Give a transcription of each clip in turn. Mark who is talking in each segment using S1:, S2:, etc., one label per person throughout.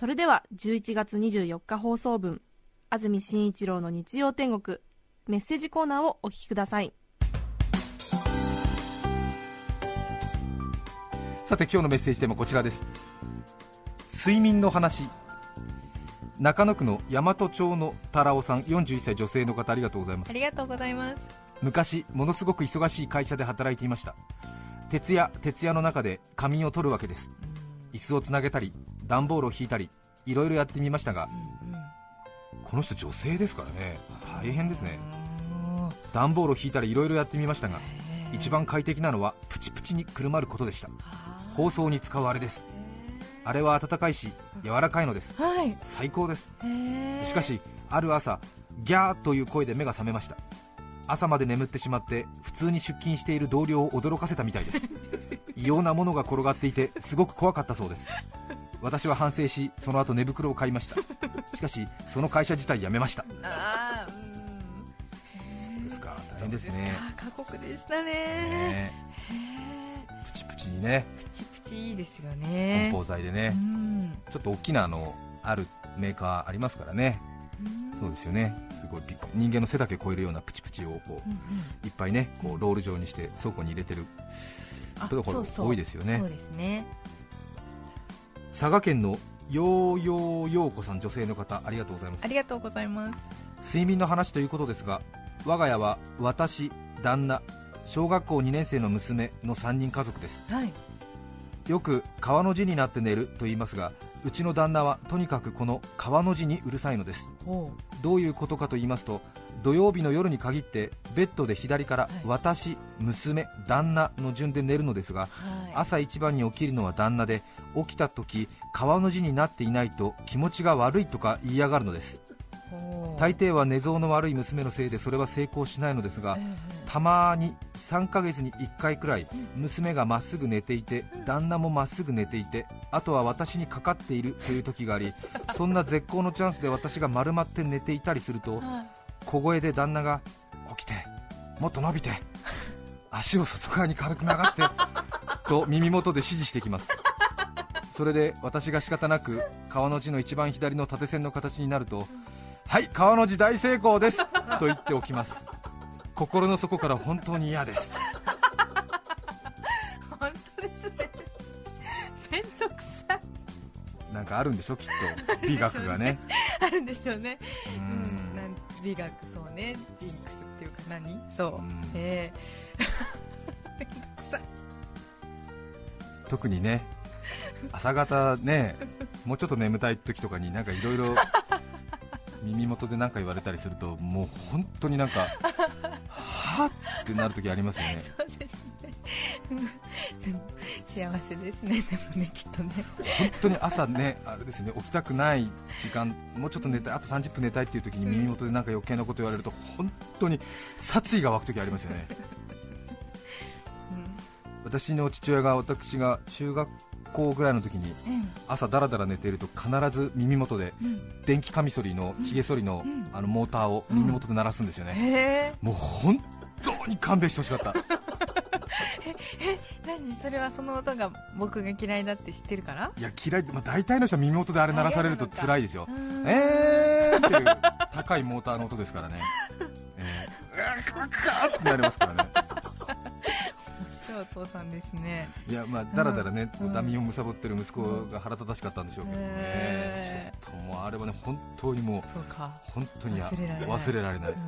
S1: それでは11月24日放送分安住紳一郎の日曜天国メッセージコーナーをお聞きください。
S2: さて今日のメッセージテーマこちらです。睡眠の話。中野区の大和町の太郎さん41歳女性の方ありがとうございます。
S3: ありがとうございます。
S2: 昔ものすごく忙しい会社で働いていました。徹夜徹夜の中で仮眠を取るわけです。椅子をつなげたり段ボールを引いたりいろいろやってみましたがこの人女性ですからね。大変ですね。段ボールを引いたりいろいろやってみましたが一番快適なのはプチプチにくるまることでした。包装に使うあれです。あれは温かいし柔らかいのです。
S3: はい。
S2: 最高です。しかしある朝ギャーという声で目が覚めました。朝まで眠ってしまって普通に出勤している同僚を驚かせたみたいです。異様なものが転がっていてすごく怖かったそうです私は反省しその後寝袋を買いました。しかしその会社自体辞めました。
S3: あーうん。
S2: ですか。大変ですね。
S3: 過酷でしたね。
S2: ね。プチプチにね。
S3: プチプチいいですよ
S2: 梱
S3: ね
S2: 包材でね。
S3: うん。
S2: ちょっと大きなあのあるメーカーありますからね。そうですよね。すごい人間の背丈超えるようなプチプチをこ
S3: うんうん。
S2: ういっぱいねこうロール状にして倉庫に入れてる
S3: あ
S2: ところ
S3: そうそう。
S2: 多いですよね。
S3: そうですね
S2: 佐賀県のようようようこさん女性の方ありがとうございます。
S3: ありがとうございます。
S2: 睡眠の話ということですが我が家は私旦那小学校2年生の娘の3人家族です。
S3: はい。
S2: よく川の字になって寝ると言いますがうちの旦那はとにかくこの川の字にうるさいのです。
S3: ほ
S2: どういうことかと言いますと土曜日の夜に限ってベッドで左から
S3: はい。
S2: 私、娘、旦那の順で寝るのですが朝一番に起きるのは旦那で起きた時川の字になっていないと気持ちが悪いとか言いやがるのです。大抵は寝相の悪い娘のせいでそれは成功しないのですが
S3: ええ。
S2: たまに3ヶ月に1回くらい娘がまっすぐ寝ていて旦那もまっすぐ寝ていてあとは私にかかっているという時があり そんな絶好のチャンスで私が丸まって寝ていたりすると
S3: はい
S2: 小声で旦那が起きてもっと伸びて 足を外側に軽く流してと耳元で指示してきます。それで私が仕方なく川の字の一番左の縦線の形になるとはい川の字大成功ですと言っておきます。心の底から本当に嫌です。
S3: 本当ですね。めんどくさい。
S2: なんかあるんでしょきっと。美学がね。
S3: あるんでしょうね。
S2: う
S3: ん美学そうね。ジンクスっていうか何？そう。
S2: うん。
S3: ええ。めんどくさい
S2: 特にね朝方ねもうちょっと眠たい時とかになんかいろいろ耳元で何か言われたりするともう本当になんかはっってなる時ありますよね。
S3: そうですね幸せですね。でもねきっとね。
S2: 本当に朝ねあれですよね起きたくない時間もうちょっと寝たいあと30分寝たいっていう時に耳元でなんか余計なこと言われると本当に殺意が湧く時ありますよね。私の父親が私が中学校ぐらいの時に
S3: うん
S2: 朝だらだら寝ていると必ず耳元で
S3: うん。
S2: 電気カミソリのひげ剃りの,、
S3: うん。
S2: あのモーターを耳元で鳴らすんですよね、もう本当に勘弁してほしかった
S3: 何？それはその音が僕が嫌いだって知ってるから？
S2: いや嫌い、まあ、大体の人は耳元であれ鳴らされると辛いですよ。
S3: うん
S2: えーっていう。高いモーターの音ですからね、えー、カッカーってなりますからね。
S3: お父さんですね。
S2: いやまあだらだらね、
S3: うん。
S2: ダミを貪ってる息子が腹立たしかったんでしょうけどね、
S3: へ
S2: ちょっともうあれはね本当にもう
S3: そうか。
S2: 本当にや
S3: 忘れられない。うん。
S2: ね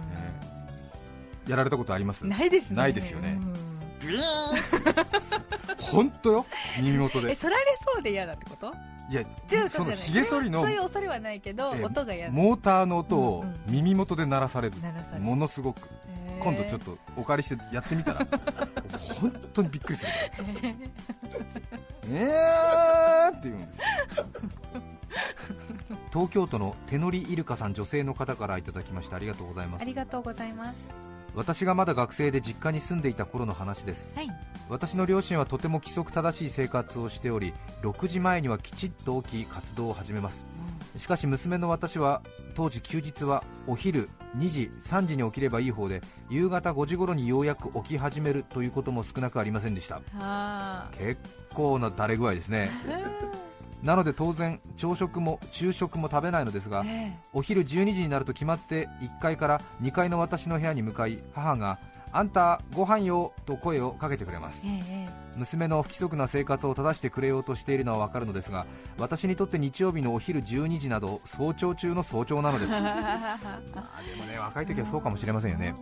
S2: やられたことあります？
S3: ないですね。
S2: ないですよね。
S3: うん
S2: ビーン。本当よ？耳元で。
S3: えそられそうで嫌だってこと？
S2: いやそのひげ剃りの
S3: そういう恐れはないけど
S2: えー
S3: 音が嫌だ。
S2: モーターの音を
S3: うんうん。
S2: 耳元で鳴らされる、
S3: 鳴らされる。
S2: ものすごく。
S3: へー。
S2: 今度ちょっとお借りしてやってみたら。本当にびっくりする。えーって言うんです。よ東京都の手乗りイルカさん女性の方からいただきました。ありがとうございます。
S3: ありがとうございます
S2: 私がまだ学生で実家に住んでいた頃の話です。
S3: はい。
S2: 私の両親はとても規則正しい生活をしており6時前にはきちっと起き活動を始めます。しかし娘の私は当時休日はお昼2時3時に起きればいい方で夕方5時頃にようやく起き始めるということも少なくありませんでした。
S3: あ。
S2: 結構な垂れ具合ですね なので当然朝食も昼食も食べないのですが
S3: ーえ。
S2: お昼12時になると決まって1階から2階の私の部屋に向かい母があんたご飯よと声をかけてくれます。
S3: ええ
S2: 娘の不規則な生活を正してくれようとしているのはわかるのですが私にとって日曜日のお昼12時など早朝中の早朝なのです。でもね若い時はそうかもしれませんよね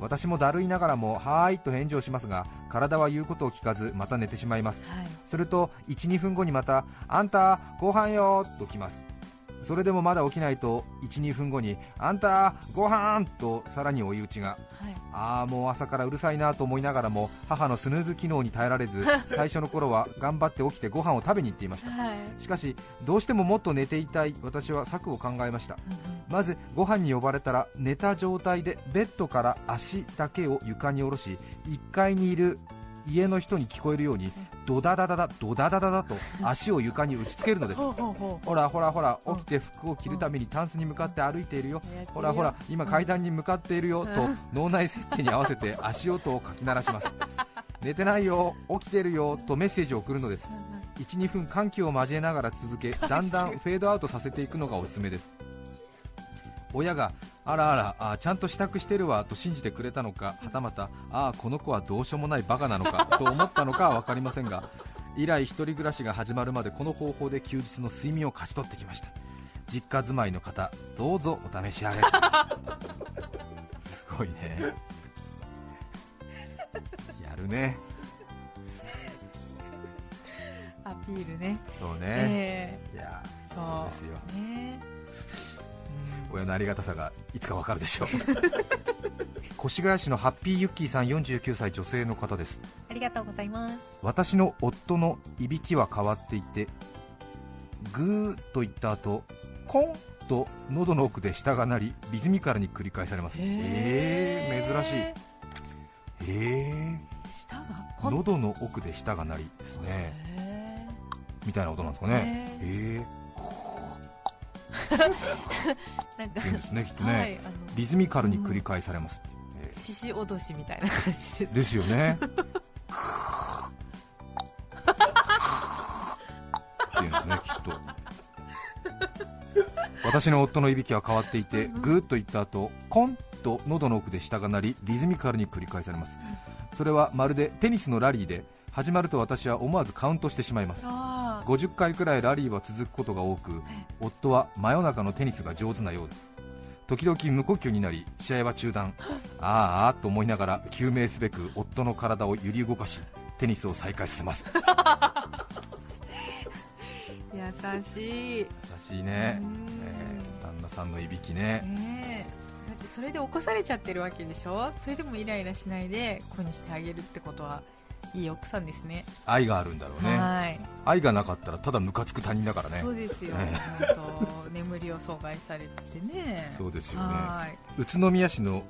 S2: 私もだるいながらもはーいと返事をしますが体は言うことを聞かずまた寝てしまいます。
S3: はい。
S2: すると12分後にまたあんたご飯よと来ますそれでもまだ起きないと12分後にあんたご飯とさらに追い打ちが。
S3: はい。
S2: ああもう朝からうるさいなと思いながらも母のスヌーズ機能に耐えられず最初の頃は頑張って起きてご飯を食べに行っていました。
S3: はい。
S2: しかしどうしてももっと寝ていたい私は策を考えました。まずご飯に呼ばれたら寝た状態でベッドから足だけを床に下ろし1階にいる家の人に聞こえるようにドダダダダドダダダダと足を床に打ちつけるのです。
S3: ほ
S2: らほらほら
S3: うん。
S2: 起きて服を着るためにタンスに向かって歩いているよ。ほらほら今階段に向かっているよと
S3: うん。
S2: 脳内設定に合わせて足音をかき鳴らします。寝てないよ起きてるよとメッセージを送るのです。12分緩急を交えながら続けだんだんフェードアウトさせていくのがおすすめです親があらあらあちゃんと支度してるわと信じてくれたのかはたまたああこの子はどうしようもないバカなのかと思ったのか は分かりませんが以来一人暮らしが始まるまでこの方法で休日の睡眠を勝ち取ってきました。実家住まいの方どうぞお試しあれ。すごいね。やるね。
S3: アピールね。
S2: そうね、
S3: え
S2: いや
S3: え
S2: そう。
S3: そ
S2: ですよ。
S3: うね
S2: 親のありがたさがいつかわかるでしょう。越谷市のハッピーユッキーさん49歳女性の方です。
S3: ありがとうございます。
S2: 私の夫のいびきは変わっていてグーと言った後コンと喉の奥で舌が鳴りリズミカルに繰り返されます。えー、珍しい。えー、喉の奥で舌が鳴りですね。
S3: へ
S2: みたいな音なんですかね。えー、っ
S3: ー なんか
S2: ですねきっとね、
S3: はい
S2: リズミカルに繰り返されます、えー
S3: 獅子脅しみたいな感じです
S2: ですよね。っていうんですね、きっと。私の夫のいびきは変わっていて、ぐーっと言った後、コンと喉の奥で下が鳴り、リズミカルに繰り返されます。それはまるでテニスのラリーで、始まると私は思わずカウントしてしまいます。
S3: あ
S2: 50回くらいラリーは続くことが多く、夫は真夜中のテニスが上手なようです。時々無呼吸になり試合は中断。あーあーと思いながら救命すべく夫の体を揺り動かしテニスを再開させます。
S3: 優しい。
S2: 優しいね。
S3: うん、
S2: えー旦那さんのいびきね。
S3: ねえ。だってそれで起こされちゃってるわけでしょ？それでもイライラしないで子にしてあげるってことはいい奥さんですね。
S2: 愛があるんだろうね。
S3: はい。
S2: 愛がなかったらただムカつく他人だからね。
S3: そうですよ、
S2: ね
S3: 眠りを阻害されてね。
S2: そうですよね。
S3: はい。
S2: 宇都宮市の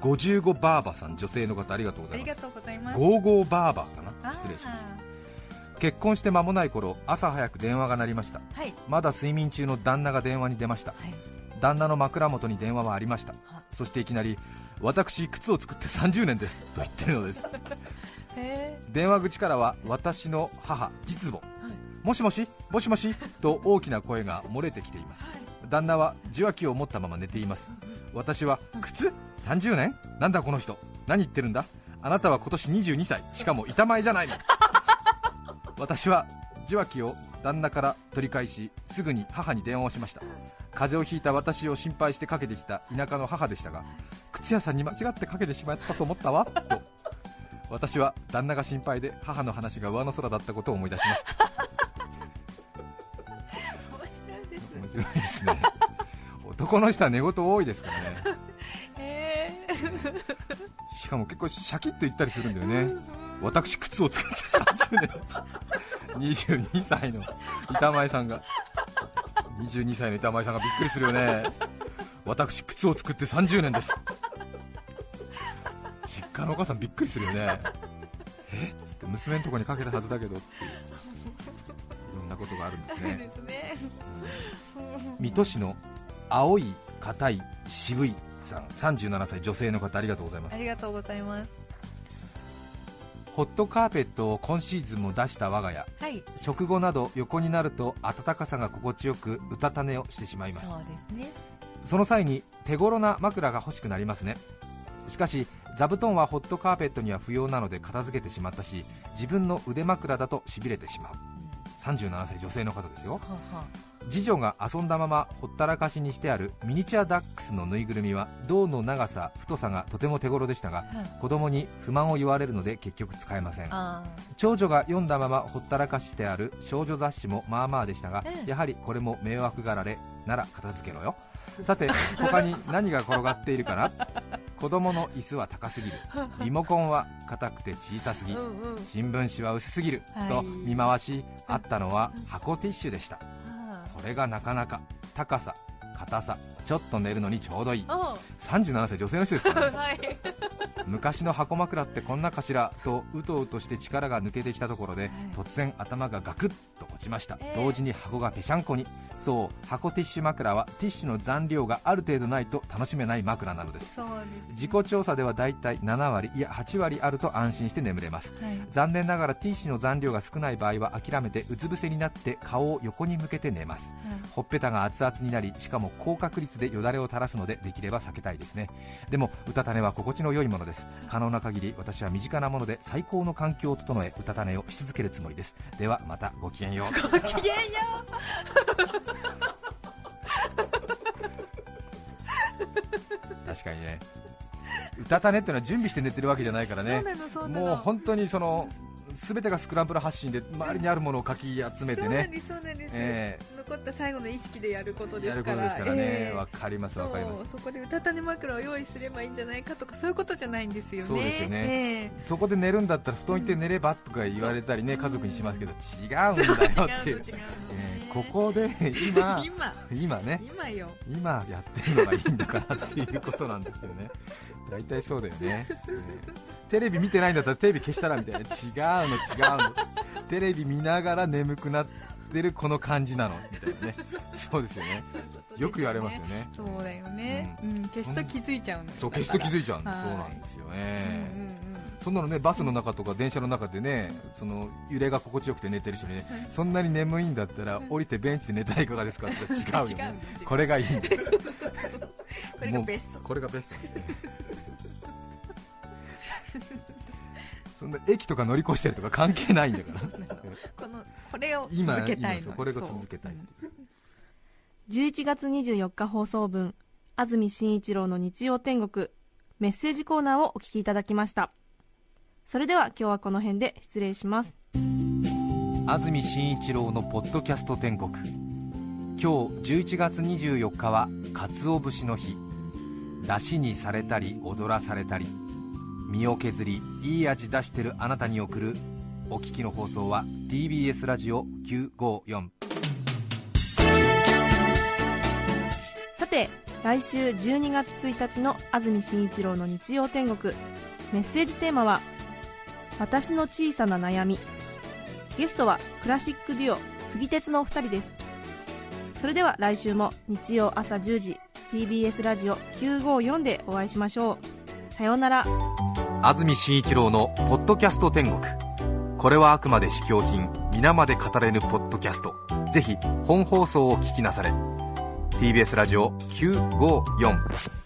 S2: 55バーバさん女性の方ありがとうございます。
S3: ありがとうございます。
S2: 55バーバかな？失礼しました。結婚して間もない頃朝早く電話が鳴りました。
S3: はい。
S2: まだ睡眠中の旦那が電話に出ました。
S3: はい。
S2: 旦那の枕元に電話はありました
S3: は
S2: そしていきなり私靴を作って30年ですと言ってるのです
S3: へ
S2: 電話口からは私の母実母。
S3: えはい。
S2: もしもしもしもしと大きな声が漏れてきています。旦那は受話器を持ったまま寝ています。私は靴？30年？なんだこの人。何言ってるんだ？あなたは今年22歳。しかも板前じゃないの。私は受話器を旦那から取り返しすぐに母に電話をしました。風邪をひいた私を心配してかけてきた田舎の母でしたが靴屋さんに間違ってかけてしまったと思ったわ？と私は旦那が心配で母の話が上の空だったことを思い出します。
S3: 面白いです
S2: ね。男の人は寝言多いですからね。
S3: へえ
S2: しかも結構シャキッと言ったりするんだよね。私靴を作って30年です22歳の板前さんが。22歳の板前さんがびっくりするよね。私靴を作って30年です。実家のお母さんびっくりするよね。え？っつって娘のとこにかけたはずだけどっていう。いろんなことがあるんですね。
S3: ですね。
S2: 水戸市の青い硬い渋いさん。37歳女性の方ありがとうございます。
S3: ありがとうございます。
S2: ホットカーペットを今シーズンも出した我が家。
S3: はい。
S2: 食後など横になると暖かさが心地よくうたた寝をしてしまいます。
S3: そうですね。
S2: その際に手頃な枕が欲しくなりますね。しかし座布団はホットカーペットには不要なので片付けてしまったし自分の腕枕だとしびれてしまう。37歳女性の方ですよ。
S3: はあは
S2: 次女が遊んだままほったらかしにしてあるミニチュアダックスのぬいぐるみは胴の長さ太さがとても手頃でしたが
S3: あはい。
S2: 子供に不満を言われるので結局使えません。
S3: あ
S2: 長女が読んだままほったらかしてある少女雑誌もまあまあでしたが、
S3: ええ。
S2: やはりこれも迷惑がられなら片付けろよ。さて他に 何が転がっているかな？子供の椅子は高すぎる。リモコンは硬くて小さすぎ
S3: ーうんうん。
S2: 新聞紙は薄すぎる、
S3: はい。
S2: と見回しあったのは箱ティッシュでした。
S3: あ
S2: これがなかなか高さ硬さちょっと寝るのにちょうどいい。
S3: ーお
S2: 37歳女性の人ですからね。
S3: はい。
S2: 昔の箱枕ってこんなかしらとうとうとして力が抜けてきたところで、突然頭がガクッと落ちました、
S3: ええ
S2: 同時に箱がぺしゃんこにそう箱ティッシュ枕はティッシュの残量がある程度ないと楽しめない枕なのです。
S3: そうです
S2: 自己調査ではだいたい7割いや8割あると安心して眠れます。
S3: はい。
S2: 残念ながらティッシュの残量が少ない場合は諦めてうつ伏せになって顔を横に向けて寝ます。ほっぺたが熱々になりしかも高確率でよだれを垂らすのでできれば避けたいですね。でもうたた寝は心地の良いものです。可能な限り私は身近なもので最高の環境を整えうたた寝をし続けるつもりです。ではまたごきげんよう。
S3: ごきげんよ
S2: 確かにね。うたた寝っていうのは準備して寝てるわけじゃないから
S3: う
S2: ねもう本当にその全てがスクランブル発信で周りにあるものをかき集めてね。
S3: ですそうなんです、
S2: え
S3: 残った最後の意識でやることですから。
S2: とですからね。
S3: ええ。
S2: わ、かりますわかります。
S3: そこでうたた寝枕を用意すればいいんじゃないかとかそういうことじゃないんですよね。
S2: そうですよね。
S3: ええ。
S2: そこで寝るんだったら布団行って寝ればとか言われたりね家族にしますけど違うんだよっていう。ここで今
S3: 今。
S2: 今ね。
S3: 今よ。
S2: 今やってるのがいいんだからっていうことなんですよね大体そうだよね、え ーテレビ見てないんだったらテレビ消したらみたいな。違うの違うの。テレビ見ながら眠くなってるこの感じなの。みたいなね。そうですよね。よく言われますよね。
S3: そうだよね、うん。消すと気づいちゃうん
S2: そう消すと気づいちゃうんです
S3: はい。
S2: そうなんですよ
S3: うん
S2: ね、
S3: うんうん
S2: そんなのねバスの中とか電車の中でねその揺れが心地よくて寝てる人にね、そんなに眠いんだったら降りてベンチで寝たらいかがですかって違うよね。これがいいんだよ。
S3: これがベスト。
S2: これがベストね。そんな駅とか乗り越してるとか関係ないんだから。
S3: このこれを
S2: 今
S3: 続けたいの。
S2: これが続けたい。
S3: そう。
S1: 11月24日放送分安住紳一郎の日曜天国メッセージコーナーをお聞きいただきましたそれでは今日はこの辺で失礼します。
S2: 安住紳一郎のポッドキャスト天国。今日11月24日は鰹節の日。出汁にされたり踊らされたり。身を削りいい味出してるあなたに送る。お聞きの放送は TBS ラジオ954
S1: さて来週12月1日の安住紳一郎の日曜天国。メッセージテーマは「私の小さな悩み」ゲストはクラシックデュオ杉鉄のお二人です。それでは来週も日曜朝10時 TBS ラジオ954でお会いしましょう。さようなら。
S2: 安住紳一郎の「ポッドキャスト天国」これはあくまで試供品皆まで語れぬポッドキャスト。ぜひ本放送を聞きなされ。TBS ラジオ954